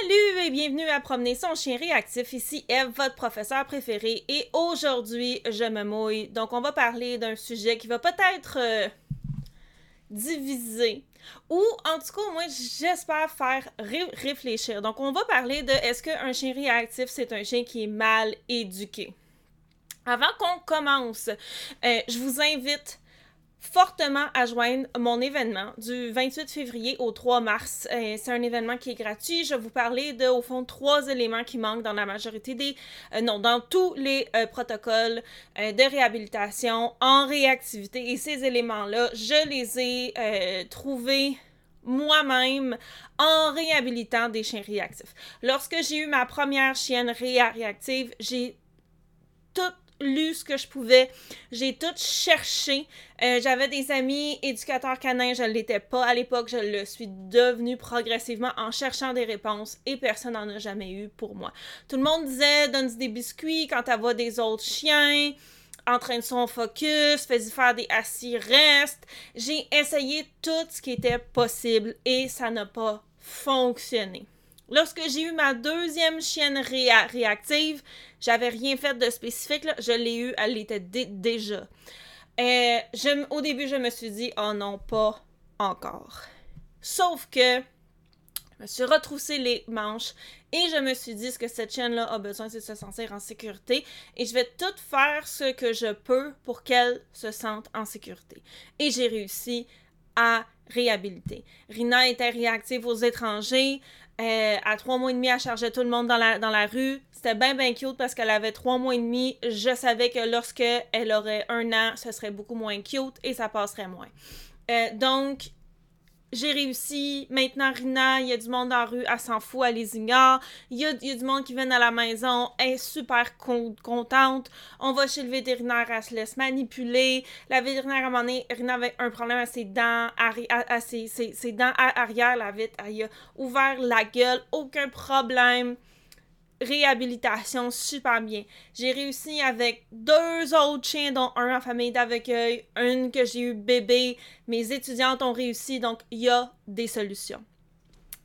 Salut et bienvenue à Promener son chien réactif. Ici Eve, votre professeur préféré. Et aujourd'hui, je me mouille. Donc, on va parler d'un sujet qui va peut-être euh, diviser. Ou, en tout cas, moi, j'espère faire réfléchir. Donc, on va parler de est-ce qu'un chien réactif, c'est un chien qui est mal éduqué. Avant qu'on commence, euh, je vous invite fortement à joindre mon événement du 28 février au 3 mars. Euh, c'est un événement qui est gratuit. Je vais vous parler de, au fond, trois éléments qui manquent dans la majorité des, euh, non, dans tous les euh, protocoles de réhabilitation en réactivité. Et ces éléments-là, je les ai trouvés moi-même en réhabilitant des chiens réactifs. Lorsque j'ai eu ma première chienne réactive, j'ai tout lu ce que je pouvais. J'ai tout cherché. Euh, j'avais des amis éducateurs canins, je ne l'étais pas à l'époque, je le suis devenu progressivement en cherchant des réponses et personne n'en a jamais eu pour moi. Tout le monde disait donne des biscuits quand tu vois des autres chiens entraîne son focus, fais-y faire des assis restes. J'ai essayé tout ce qui était possible et ça n'a pas fonctionné. Lorsque j'ai eu ma deuxième chienne réactive, j'avais rien fait de spécifique. Je l'ai eu, elle l'était déjà. Euh, au début, je me suis dit, oh non, pas encore. Sauf que je me suis retroussé les manches et je me suis dit ce que cette chienne-là a besoin, c'est de se sentir en sécurité. Et je vais tout faire ce que je peux pour qu'elle se sente en sécurité. Et j'ai réussi à réhabiliter. Rina était réactive aux étrangers. Euh, à trois mois et demi, elle chargeait tout le monde dans la, dans la rue. C'était bien, bien cute parce qu'elle avait trois mois et demi. Je savais que lorsque elle aurait un an, ce serait beaucoup moins cute et ça passerait moins. Euh, donc, j'ai réussi. Maintenant, Rina, il y a du monde la rue, elle s'en fout, elle les ignore. Il y a, du monde qui vient à la maison, elle est super contente. On va chez le vétérinaire, elle se laisse manipuler. La vétérinaire, à un moment donné, Rina avait un problème à ses dents, à, ses, dents arrière, la vite, elle a ouvert la gueule, aucun problème réhabilitation super bien. J'ai réussi avec deux autres chiens, dont un en famille d'accueil, une que j'ai eu bébé. Mes étudiantes ont réussi, donc il y a des solutions.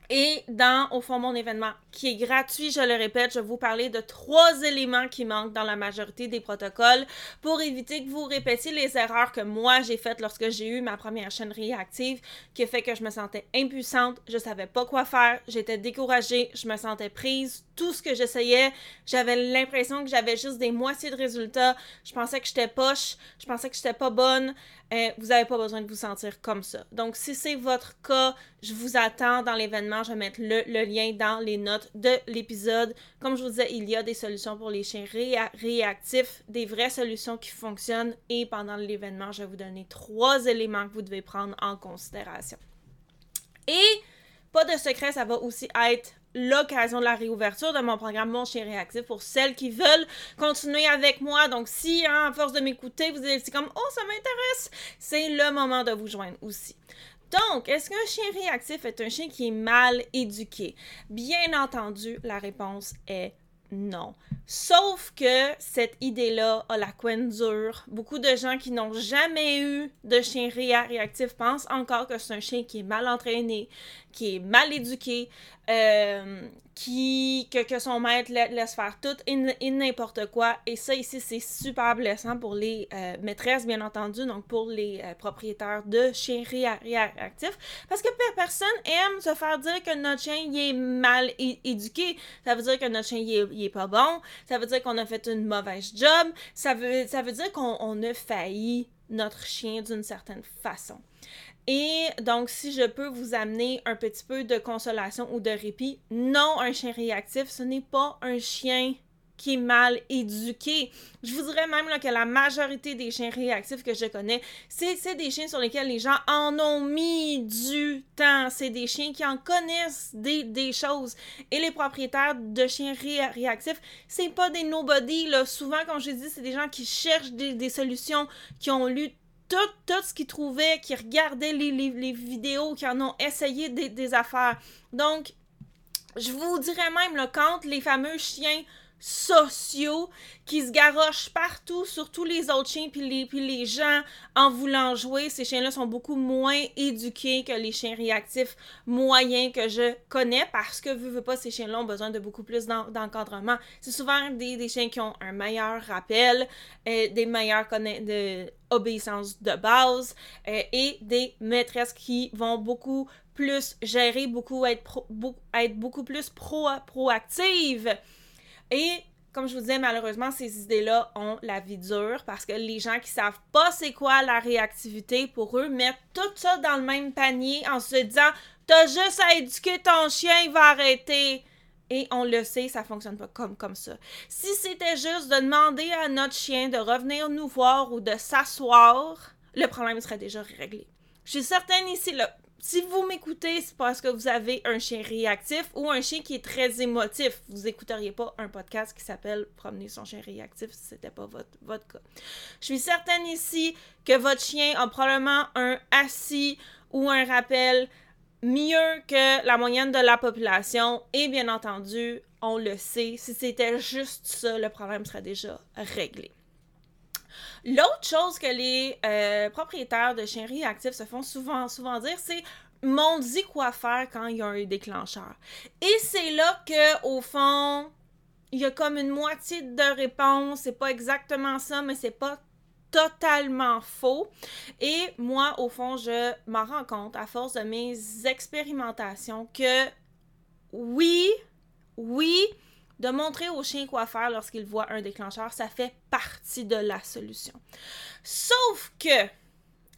Et dans, au fond, mon événement, qui est gratuit, je le répète, je vais vous parler de trois éléments qui manquent dans la majorité des protocoles pour éviter que vous répétiez les erreurs que moi j'ai faites lorsque j'ai eu ma première chaîne réactive, qui fait que je me sentais impuissante, je savais pas quoi faire, j'étais découragée, je me sentais prise, tout ce que j'essayais, j'avais l'impression que j'avais juste des moitiés de résultats, je pensais que j'étais poche, je pensais que j'étais pas bonne, euh, vous n'avez pas besoin de vous sentir comme ça. Donc, si c'est votre cas, je vous attends dans l'événement. Je vais mettre le, lien dans les notes de l'épisode. Comme je vous disais, il y a des solutions pour les chiens réactifs, des vraies solutions qui fonctionnent. Et pendant l'événement, je vais vous donner trois éléments que vous devez prendre en considération. Et pas de secret, ça va aussi être l'occasion de la réouverture de mon programme Mon Chien Réactif pour celles qui veulent continuer avec moi. Donc, si, hein, à force de m'écouter, vous êtes comme Oh, ça m'intéresse, c'est le moment de vous joindre aussi. Donc, est-ce qu'un chien réactif est un chien qui est mal éduqué? Bien entendu, la réponse est non. Sauf que cette idée-là a la couenne dure. Beaucoup de gens qui n'ont jamais eu de chien réactif pensent encore que c'est un chien qui est mal entraîné, qui est mal éduqué, euh, qui, que, son maître laisse faire tout et, n'importe quoi. Et ça, ici, c'est super blessant pour les euh, maîtresses, bien entendu, donc pour les euh, propriétaires de chiens réactifs. Parce que personne aime se faire dire que notre chien est mal éduqué. Ça veut dire que notre chien est, pas bon. Ça veut dire qu'on a fait une mauvaise job. Ça veut, ça veut dire qu'on a failli notre chien d'une certaine façon. Et donc, si je peux vous amener un petit peu de consolation ou de répit, non, un chien réactif, ce n'est pas un chien qui est mal éduqué. Je vous dirais même que la majorité des chiens réactifs que je connais, c'est des chiens sur lesquels les gens en ont mis du temps. C'est des chiens qui en connaissent des, choses. Et les propriétaires de chiens réactifs, c'est pas des nobody. Souvent, comme je dis, c'est des gens qui cherchent des, des solutions, qui ont lu tout, tout ce qu'ils trouvaient, qui regardaient les, les, vidéos, qui en ont essayé des, affaires. Donc, je vous dirais même, là, quand les fameux chiens sociaux qui se garochent partout sur tous les autres chiens, puis les, puis les gens, en voulant jouer, ces chiens-là sont beaucoup moins éduqués que les chiens réactifs moyens que je connais parce que, vu, vu pas, ces chiens-là ont besoin de beaucoup plus d'encadrement. C'est souvent des, des, chiens qui ont un meilleur rappel, euh, des meilleures de obéissance de base euh, et des maîtresses qui vont beaucoup plus gérer, beaucoup être, être beaucoup plus pro. Et comme je vous disais, malheureusement, ces idées-là ont la vie dure parce que les gens qui savent pas c'est quoi la réactivité, pour eux, mettent tout ça dans le même panier en se disant T'as juste à éduquer ton chien, il va arrêter. Et on le sait, ça fonctionne pas comme, comme ça. Si c'était juste de demander à notre chien de revenir nous voir ou de s'asseoir, le problème serait déjà réglé. Je suis certaine ici, là, si vous m'écoutez, c'est parce que vous avez un chien réactif ou un chien qui est très émotif. Vous écouteriez pas un podcast qui s'appelle Promener son chien réactif si c'était pas votre, votre cas. Je suis certaine ici que votre chien a probablement un assis ou un rappel mieux que la moyenne de la population et bien entendu, on le sait, si c'était juste ça, le problème serait déjà réglé. L'autre chose que les euh, propriétaires de chiens réactifs se font souvent, souvent dire, c'est m'ont dit quoi faire quand il y a un déclencheur. Et c'est là que, au fond, il y a comme une moitié de réponse. C'est pas exactement ça, mais c'est pas totalement faux. Et moi, au fond, je m'en rends compte à force de mes expérimentations que oui, oui, de montrer au chien quoi faire lorsqu'il voit un déclencheur, ça fait partie de la solution. Sauf que,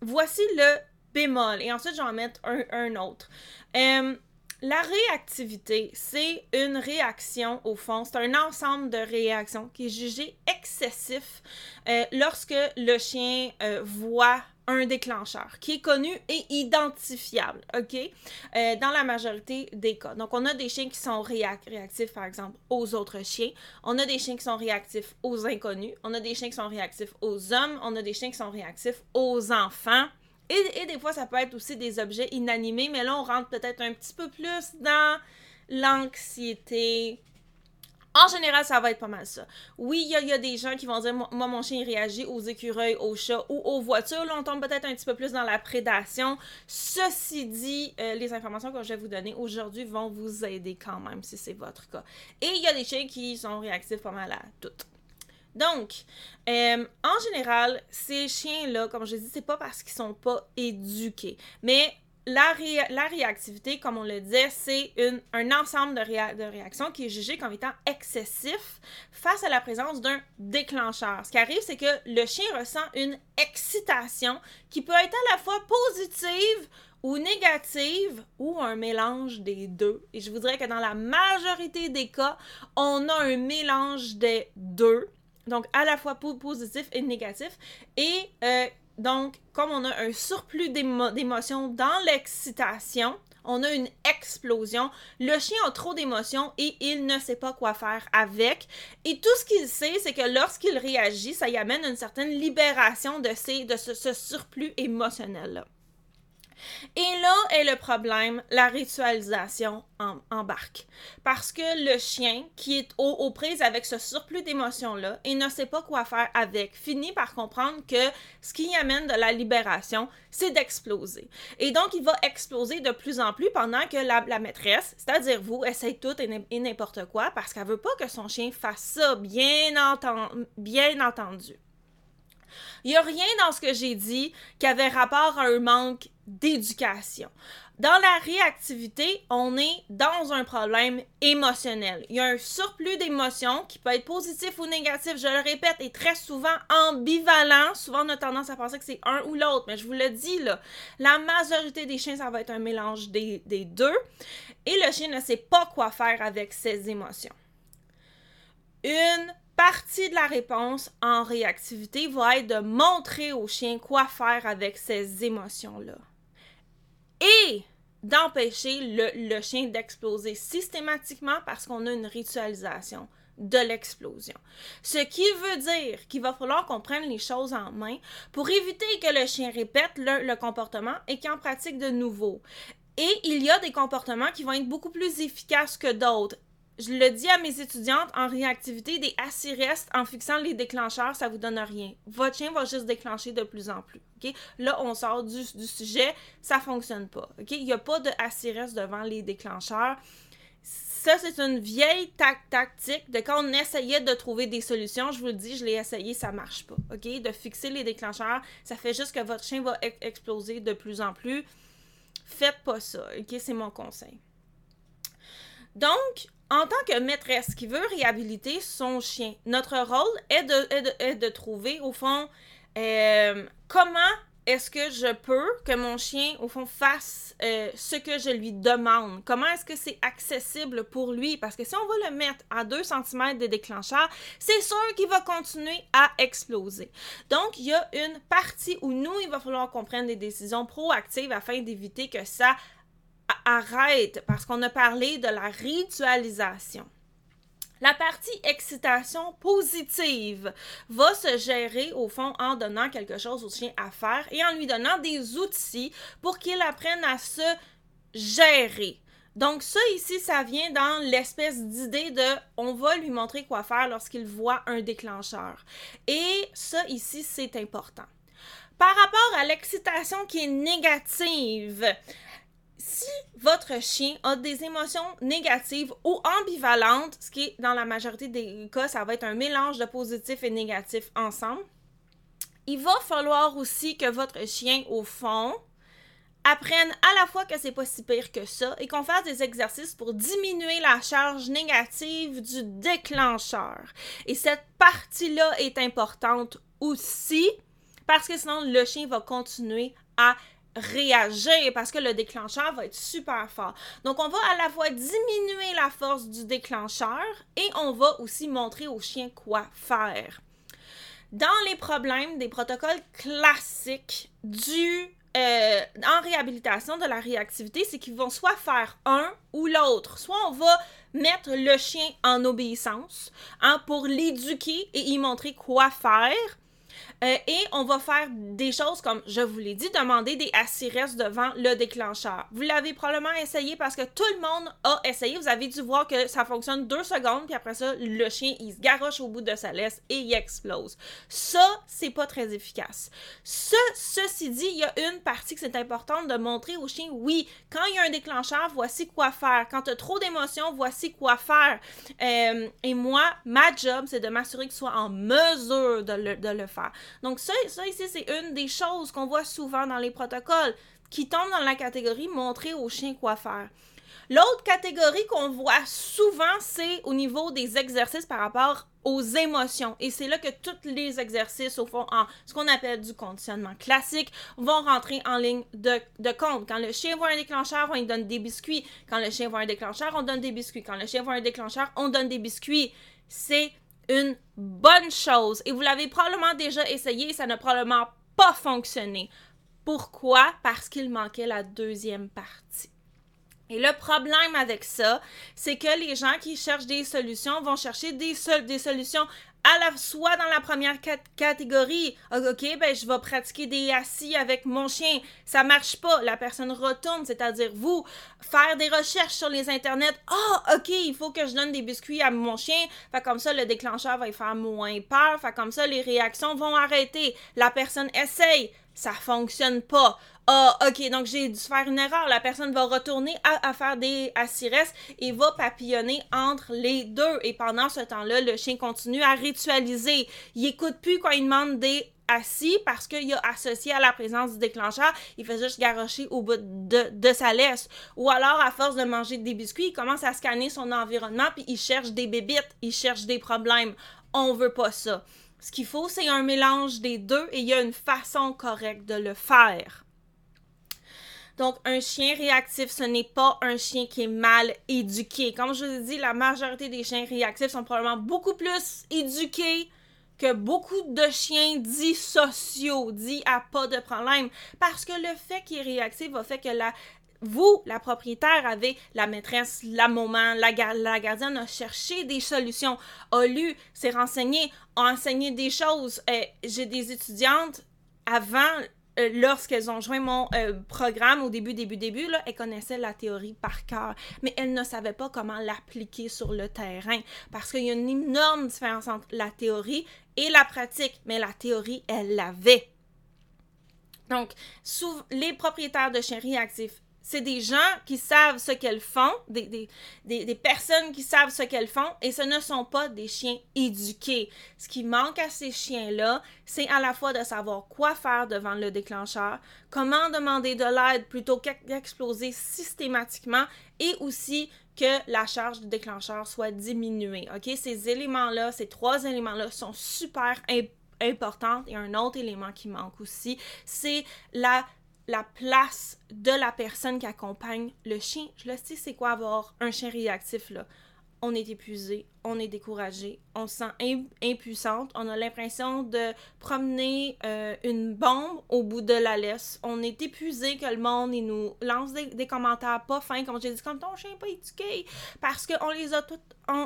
voici le bémol, et ensuite j'en un, un autre. Euh, la réactivité, c'est une réaction au fond, c'est un ensemble de réactions qui est jugé excessif euh, lorsque le chien euh, voit un déclencheur qui est connu et identifiable, OK? Euh, dans la majorité des cas. Donc, on a des chiens qui sont réactifs, par exemple, aux autres chiens. On a des chiens qui sont réactifs aux inconnus. On a des chiens qui sont réactifs aux hommes. On a des chiens qui sont réactifs aux enfants. Et, et des fois, ça peut être aussi des objets inanimés, mais là, on rentre peut-être un petit peu plus dans l'anxiété, en général, ça va être pas mal ça. Oui, il y, a des gens qui vont dire Moi, mon chien réagit aux écureuils, aux chats ou aux voitures. Là, on tombe peut-être un petit peu plus dans la prédation. Ceci dit, euh, les informations que je vais vous donner aujourd'hui vont vous aider quand même si c'est votre cas. Et il y a des chiens qui sont réactifs pas mal à tout. Donc, euh, en général, ces chiens-là, comme je dis, c'est pas parce qu'ils sont pas éduqués. Mais la, réactivité, comme on le disait, c'est un ensemble de, réactions qui est jugé comme étant excessif face à la présence d'un déclencheur. Ce qui arrive, c'est que le chien ressent une excitation qui peut être à la fois positive ou négative ou un mélange des deux. Et je voudrais que dans la majorité des cas, on a un mélange des deux. Donc, à la fois positif et négatif. Et euh, donc, comme on a un surplus d'émotions dans l'excitation, on a une explosion. Le chien a trop d'émotions et il ne sait pas quoi faire avec. Et tout ce qu'il sait, c'est que lorsqu'il réagit, ça y amène une certaine libération de, de ce surplus émotionnel-là. Et là est le problème, la ritualisation en, embarque. Parce que le chien, qui est aux, prises avec ce surplus d'émotions-là et ne sait pas quoi faire avec, finit par comprendre que ce qui amène de la libération, c'est d'exploser. Et donc, il va exploser de plus en plus pendant que la, maîtresse, c'est-à-dire vous, essaye tout et n'importe quoi parce qu'elle veut pas que son chien fasse ça, bien, bien entendu. Il n'y a rien dans ce que j'ai dit qui avait rapport à un manque d'éducation. Dans la réactivité, on est dans un problème émotionnel. Il y a un surplus d'émotions qui peut être positif ou négatif, je le répète, et très souvent ambivalent. Souvent, on a tendance à penser que c'est un ou l'autre, mais je vous le dis, là, la majorité des chiens, ça va être un mélange des, deux. Et le chien ne sait pas quoi faire avec ses émotions. Une partie de la réponse en réactivité va être de montrer au chien quoi faire avec ces émotions-là. Et d'empêcher le, chien d'exploser systématiquement parce qu'on a une ritualisation de l'explosion. Ce qui veut dire qu'il va falloir qu'on prenne les choses en main pour éviter que le chien répète le, le comportement et qu'il en pratique de nouveau. Et il y a des comportements qui vont être beaucoup plus efficaces que d'autres je le dis à mes étudiantes en réactivité, des assis-restes en fixant les déclencheurs, ça vous donne rien. Votre chien va juste déclencher de plus en plus. Là, on sort du, sujet, ça fonctionne pas. Il n'y a pas de assis-restes devant les déclencheurs. Ça, c'est une vieille tactique de quand on essayait de trouver des solutions. Je vous le dis, je l'ai essayé, ça marche pas. De fixer les déclencheurs, ça fait juste que votre chien va exploser de plus en plus. Faites pas ça. C'est mon conseil. Donc, en tant que maîtresse qui veut réhabiliter son chien, notre rôle est de, trouver, au fond, euh, comment est-ce que je peux que mon chien, au fond, fasse euh, ce que je lui demande? Comment est-ce que c'est accessible pour lui? Parce que si on va le mettre à 2 cm de déclencheur, c'est sûr qu'il va continuer à exploser. Donc, il y a une partie où nous, il va falloir qu'on prenne des décisions proactives afin d'éviter que ça arrête parce qu'on a parlé de la ritualisation. La partie excitation positive va se gérer au fond en donnant quelque chose au chien à faire et en lui donnant des outils pour qu'il apprenne à se gérer. Donc ça ici, ça vient dans l'espèce d'idée de on va lui montrer quoi faire lorsqu'il voit un déclencheur. Et ça ici, c'est important. Par rapport à l'excitation qui est négative, si votre chien a des émotions négatives ou ambivalentes, ce qui est dans la majorité des cas, ça va être un mélange de positif et négatif ensemble, il va falloir aussi que votre chien, au fond, apprenne à la fois que c'est pas si pire que ça et qu'on fasse des exercices pour diminuer la charge négative du déclencheur. Et cette partie-là est importante aussi parce que sinon le chien va continuer à réagir parce que le déclencheur va être super fort. Donc, on va à la fois diminuer la force du déclencheur et on va aussi montrer au chien quoi faire. Dans les problèmes des protocoles classiques du euh, en réhabilitation de la réactivité, c'est qu'ils vont soit faire un ou l'autre. Soit on va mettre le chien en obéissance hein, pour l'éduquer et y montrer quoi faire, euh, et on va faire des choses comme, je vous l'ai dit, demander des assises devant le déclencheur. Vous l'avez probablement essayé parce que tout le monde a essayé. Vous avez dû voir que ça fonctionne deux secondes, puis après ça, le chien, il se garoche au bout de sa laisse et il explose. Ça, c'est pas très efficace. Ce, ceci dit, il y a une partie que c'est important de montrer au chien, oui, quand il y a un déclencheur, voici quoi faire. Quand tu as trop d'émotions, voici quoi faire. Euh, et moi, ma job, c'est de m'assurer qu'il soit en mesure de le faire. Donc ça, ici, c'est une des choses qu'on voit souvent dans les protocoles qui tombe dans la catégorie montrer au chien quoi faire. L'autre catégorie qu'on voit souvent, c'est au niveau des exercices par rapport aux émotions. Et c'est là que tous les exercices, au fond, en ce qu'on appelle du conditionnement classique, vont rentrer en ligne de, compte. Quand le chien voit un déclencheur, on donne des biscuits. Quand le chien voit un déclencheur, on donne des biscuits. Quand le chien voit un déclencheur, on donne des biscuits. C'est une bonne chose. Et vous l'avez probablement déjà essayé, ça n'a probablement pas fonctionné. Pourquoi? Parce qu'il manquait la deuxième partie. Et le problème avec ça, c'est que les gens qui cherchent des solutions vont chercher des, des solutions à soit dans la première catégorie, OK, ben je vais pratiquer des assis avec mon chien, ça marche pas, la personne retourne, c'est-à-dire vous faire des recherches sur les internets, ah OK, il faut que je donne des biscuits à mon chien, fait comme ça le déclencheur va y faire moins peur, fait comme ça les réactions vont arrêter. La personne essaye, ça fonctionne pas. Ah, ok, donc j'ai dû faire une erreur. La personne va retourner à, faire des assires et va papillonner entre les deux. Et pendant ce temps-là, le chien continue à ritualiser. Il écoute plus quand il demande des assis parce qu'il a associé à la présence du déclencheur, il fait juste garocher au bout de, de, sa laisse. Ou alors, à force de manger des biscuits, il commence à scanner son environnement puis il cherche des bébites, il cherche des problèmes. On veut pas ça. Ce qu'il faut, c'est un mélange des deux et il y a une façon correcte de le faire. Donc, un chien réactif, ce n'est pas un chien qui est mal éduqué. Comme je vous ai dit, la majorité des chiens réactifs sont probablement beaucoup plus éduqués que beaucoup de chiens dits sociaux, dits à pas de problème. Parce que le fait qu'il est réactif va faire que la, vous, la propriétaire, avez la maîtresse, la maman, la, la gardienne a cherché des solutions, a lu, s'est renseigné, a enseigné des choses. Euh, j'ai des étudiantes avant euh, lorsqu'elles ont joint mon euh, programme au début, début, début, là, elles connaissaient la théorie par cœur, mais elles ne savaient pas comment l'appliquer sur le terrain parce qu'il y a une énorme différence entre la théorie et la pratique, mais la théorie, elle l'avait. Donc, les propriétaires de chiens réactifs c'est des gens qui savent ce qu'elles font, des, des, personnes qui savent ce qu'elles font, et ce ne sont pas des chiens éduqués. Ce qui manque à ces chiens-là, c'est à la fois de savoir quoi faire devant le déclencheur, comment demander de l'aide plutôt qu'exploser systématiquement, et aussi que la charge du déclencheur soit diminuée. OK? Ces éléments-là, ces trois éléments-là sont super importants. Et un autre élément qui manque aussi, c'est la la place de la personne qui accompagne le chien. Je le sais, c'est quoi avoir un chien réactif, là. On est épuisé, on est découragé, on se sent impuissante, on a l'impression de promener euh, une bombe au bout de la laisse. On est épuisé que le monde nous lance des, commentaires pas fins, comme j'ai dit, comme ton chien pas éduqué, parce qu'on les a tous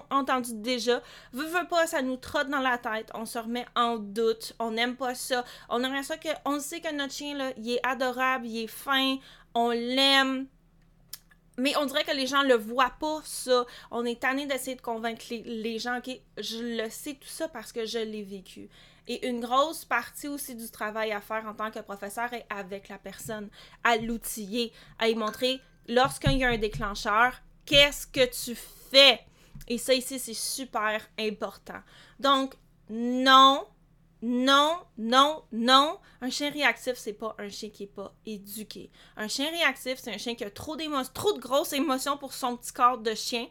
entendus déjà. Veux, veux pas, ça nous trotte dans la tête, on se remet en doute, on n'aime pas ça. On aimerait ça que, on sait que notre chien, là, il est adorable, il est fin, on l'aime, mais on dirait que les gens le voient pas, ça. On est tanné d'essayer de convaincre les, gens, OK, je le sais tout ça parce que je l'ai vécu. Et une grosse partie aussi du travail à faire en tant que professeur est avec la personne, à l'outiller, à y montrer, lorsqu'il y a un déclencheur, qu'est-ce que tu fais? Et ça ici, c'est super important. Donc, non, non, non, non. Un chien réactif, c'est pas un chien qui est pas éduqué. Un chien réactif, c'est un chien qui a trop d'émotions, trop de grosses émotions pour son petit corps de chien.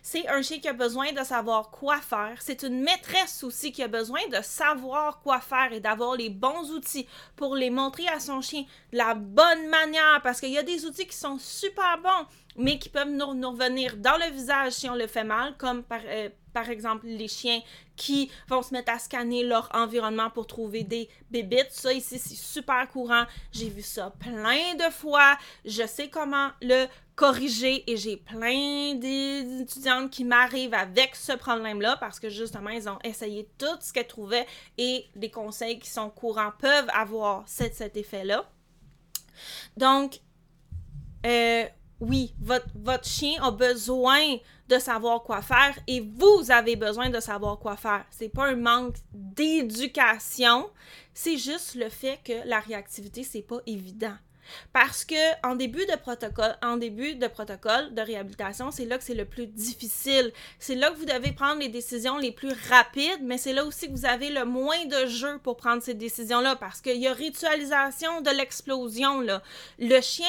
C'est un chien qui a besoin de savoir quoi faire. C'est une maîtresse aussi qui a besoin de savoir quoi faire et d'avoir les bons outils pour les montrer à son chien de la bonne manière parce qu'il y a des outils qui sont super bons mais qui peuvent nous, revenir dans le visage si on le fait mal, comme par, euh, par exemple les chiens qui vont se mettre à scanner leur environnement pour trouver des bébites. Ça ici, c'est super courant. J'ai vu ça plein de fois. Je sais comment le corriger et j'ai plein d'étudiantes qui m'arrivent avec ce problème-là parce que justement, ils ont essayé tout ce qu'elles trouvaient et des conseils qui sont courants peuvent avoir cet, cet effet-là. Donc, euh, oui, votre, votre chien a besoin de savoir quoi faire et vous avez besoin de savoir quoi faire. C'est pas un manque d'éducation, c'est juste le fait que la réactivité c'est pas évident. Parce que en début de protocole, en début de protocole de réhabilitation, c'est là que c'est le plus difficile. C'est là que vous devez prendre les décisions les plus rapides, mais c'est là aussi que vous avez le moins de jeu pour prendre ces décisions-là parce qu'il y a ritualisation de l'explosion. Le chien,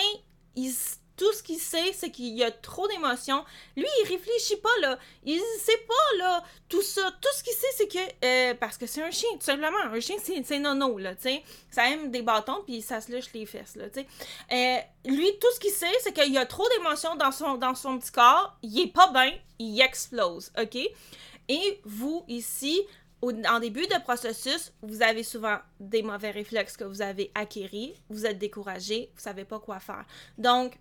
il tout ce qu'il sait, c'est qu'il y a trop d'émotions. Lui, il réfléchit pas, là. Il sait pas, là, tout ça. Tout ce qu'il sait, c'est que... Euh, parce que c'est un chien, tout simplement. Un chien, c'est nono, là, tu sais. Ça aime des bâtons, puis ça se lèche les fesses, là, tu sais. Euh, lui, tout ce qu'il sait, c'est qu'il y a trop d'émotions dans son, dans son petit corps. Il est pas bien, il explose, OK? Et vous, ici, en début de processus, vous avez souvent des mauvais réflexes que vous avez acquéris, vous êtes découragé, vous savez pas quoi faire. Donc,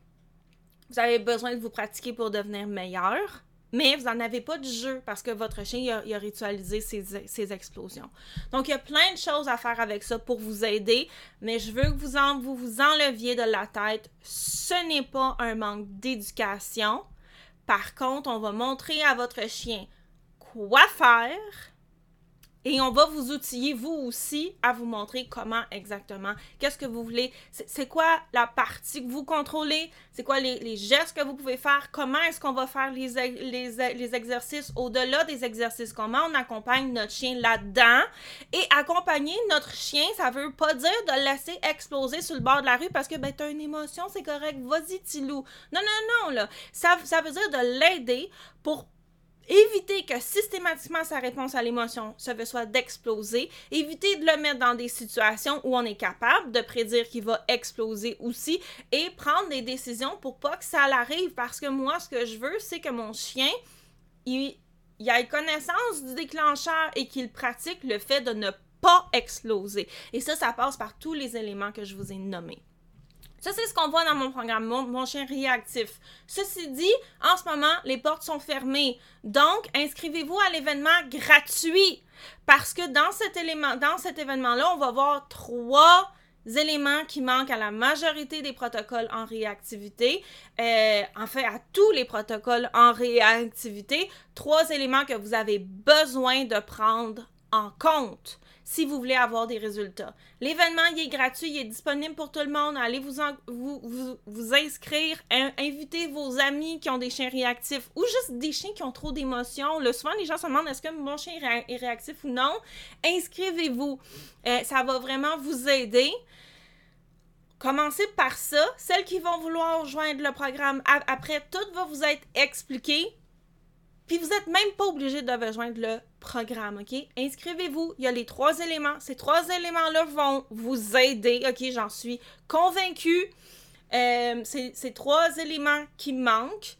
vous avez besoin de vous pratiquer pour devenir meilleur, mais vous n'en avez pas de jeu parce que votre chien a, ritualisé ses, explosions. Donc, il y a plein de choses à faire avec ça pour vous aider, mais je veux que vous, vous enleviez de la tête. Ce n'est pas un manque d'éducation. Par contre, on va montrer à votre chien quoi faire et on va vous outiller, vous aussi, à vous montrer comment exactement, qu'est-ce que vous voulez, c'est quoi la partie que vous contrôlez, c'est quoi les, gestes que vous pouvez faire, comment est-ce qu'on va faire les, les, les exercices au-delà des exercices, comment on accompagne notre chien là-dedans? Et accompagner notre chien, ça veut pas dire de le laisser exploser sur le bord de la rue parce que, ben, t'as une émotion, c'est correct, vas-y, Tilou. Non, non, non, là. Ça, ça veut dire de l'aider pour éviter que systématiquement sa réponse à l'émotion se soit d'exploser, éviter de le mettre dans des situations où on est capable de prédire qu'il va exploser aussi et prendre des décisions pour pas que ça l'arrive parce que moi ce que je veux c'est que mon chien il, il ait connaissance du déclencheur et qu'il pratique le fait de ne pas exploser. Et ça ça passe par tous les éléments que je vous ai nommés. Ça, c'est ce qu'on voit dans mon programme, mon, chien réactif. Ceci dit, en ce moment, les portes sont fermées. Donc, inscrivez-vous à l'événement gratuit. Parce que dans cet événement-là, on va voir trois éléments qui manquent à la majorité des protocoles en réactivité, euh, en à tous les protocoles en réactivité, trois éléments que vous avez besoin de prendre en compte si vous voulez avoir des résultats. L'événement, il est gratuit, il est disponible pour tout le monde. Allez vous, inscrire, invitez vos amis qui ont des chiens réactifs ou juste des chiens qui ont trop d'émotions. Le souvent, les gens se demandent est-ce que mon chien est réactif ou non? Inscrivez-vous. Euh, ça va vraiment vous aider. Commencez par ça. Celles qui vont vouloir rejoindre le programme, après, tout va vous être expliqué. Puis vous n'êtes même pas obligé de rejoindre le programme, OK? Inscrivez-vous. Il y a les trois éléments. Ces trois éléments-là vont vous aider, OK? J'en suis convaincue. Euh, ces trois éléments qui manquent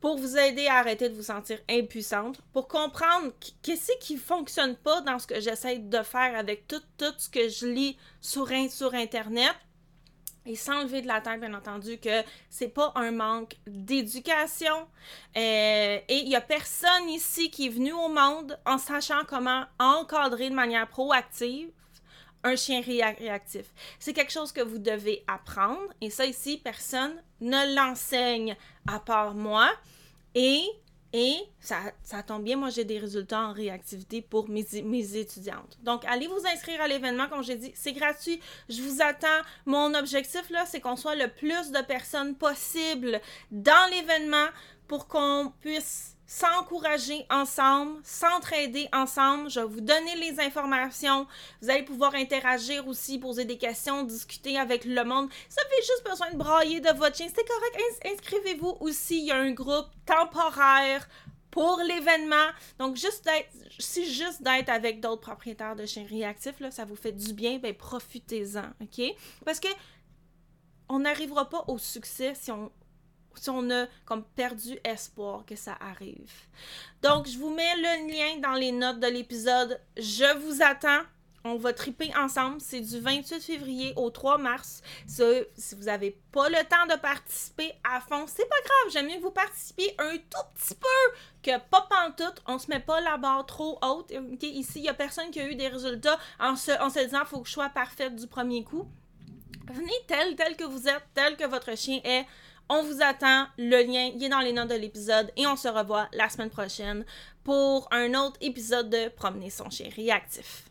pour vous aider à arrêter de vous sentir impuissante, pour comprendre qu'est-ce qui fonctionne pas dans ce que j'essaie de faire avec tout, ce que je lis sur Internet, et sans lever de la tête, bien entendu, que c'est pas un manque d'éducation. Euh, et il y a personne ici qui est venu au monde en sachant comment encadrer de manière proactive un chien réactif. C'est quelque chose que vous devez apprendre. Et ça, ici, personne ne l'enseigne à part moi. Et et ça, ça tombe bien, moi j'ai des résultats en réactivité pour mes, mes étudiantes. Donc allez vous inscrire à l'événement, comme j'ai dit, c'est gratuit. Je vous attends. Mon objectif là, c'est qu'on soit le plus de personnes possible dans l'événement pour qu'on puisse s'encourager ensemble, s'entraider ensemble. Je vais vous donner les informations. Vous allez pouvoir interagir aussi, poser des questions, discuter avec le monde. Ça fait juste besoin de brailler de votre chien. C'est correct. Inscrivez-vous aussi. Il y a un groupe temporaire pour l'événement. Donc, si juste d'être avec d'autres propriétaires de chiens réactifs, là, ça vous fait du bien, ben profitez-en, OK? Parce que on n'arrivera pas au succès si on si on a comme perdu espoir que ça arrive. Donc, je vous mets le lien dans les notes de l'épisode. Je vous attends. On va triper ensemble. C'est du 28 février au 3 mars. si vous n'avez pas le temps de participer à fond, c'est pas grave. J'aime mieux que vous participiez un tout petit peu que pas pantoute. On se met pas la barre trop haute. Ici, il n'y a personne qui a eu des résultats en se, en se disant faut que je sois parfaite du premier coup. Venez tel, tel que vous êtes, tel que votre chien est. On vous attend. Le lien est dans les notes de l'épisode et on se revoit la semaine prochaine pour un autre épisode de Promener son chien réactif.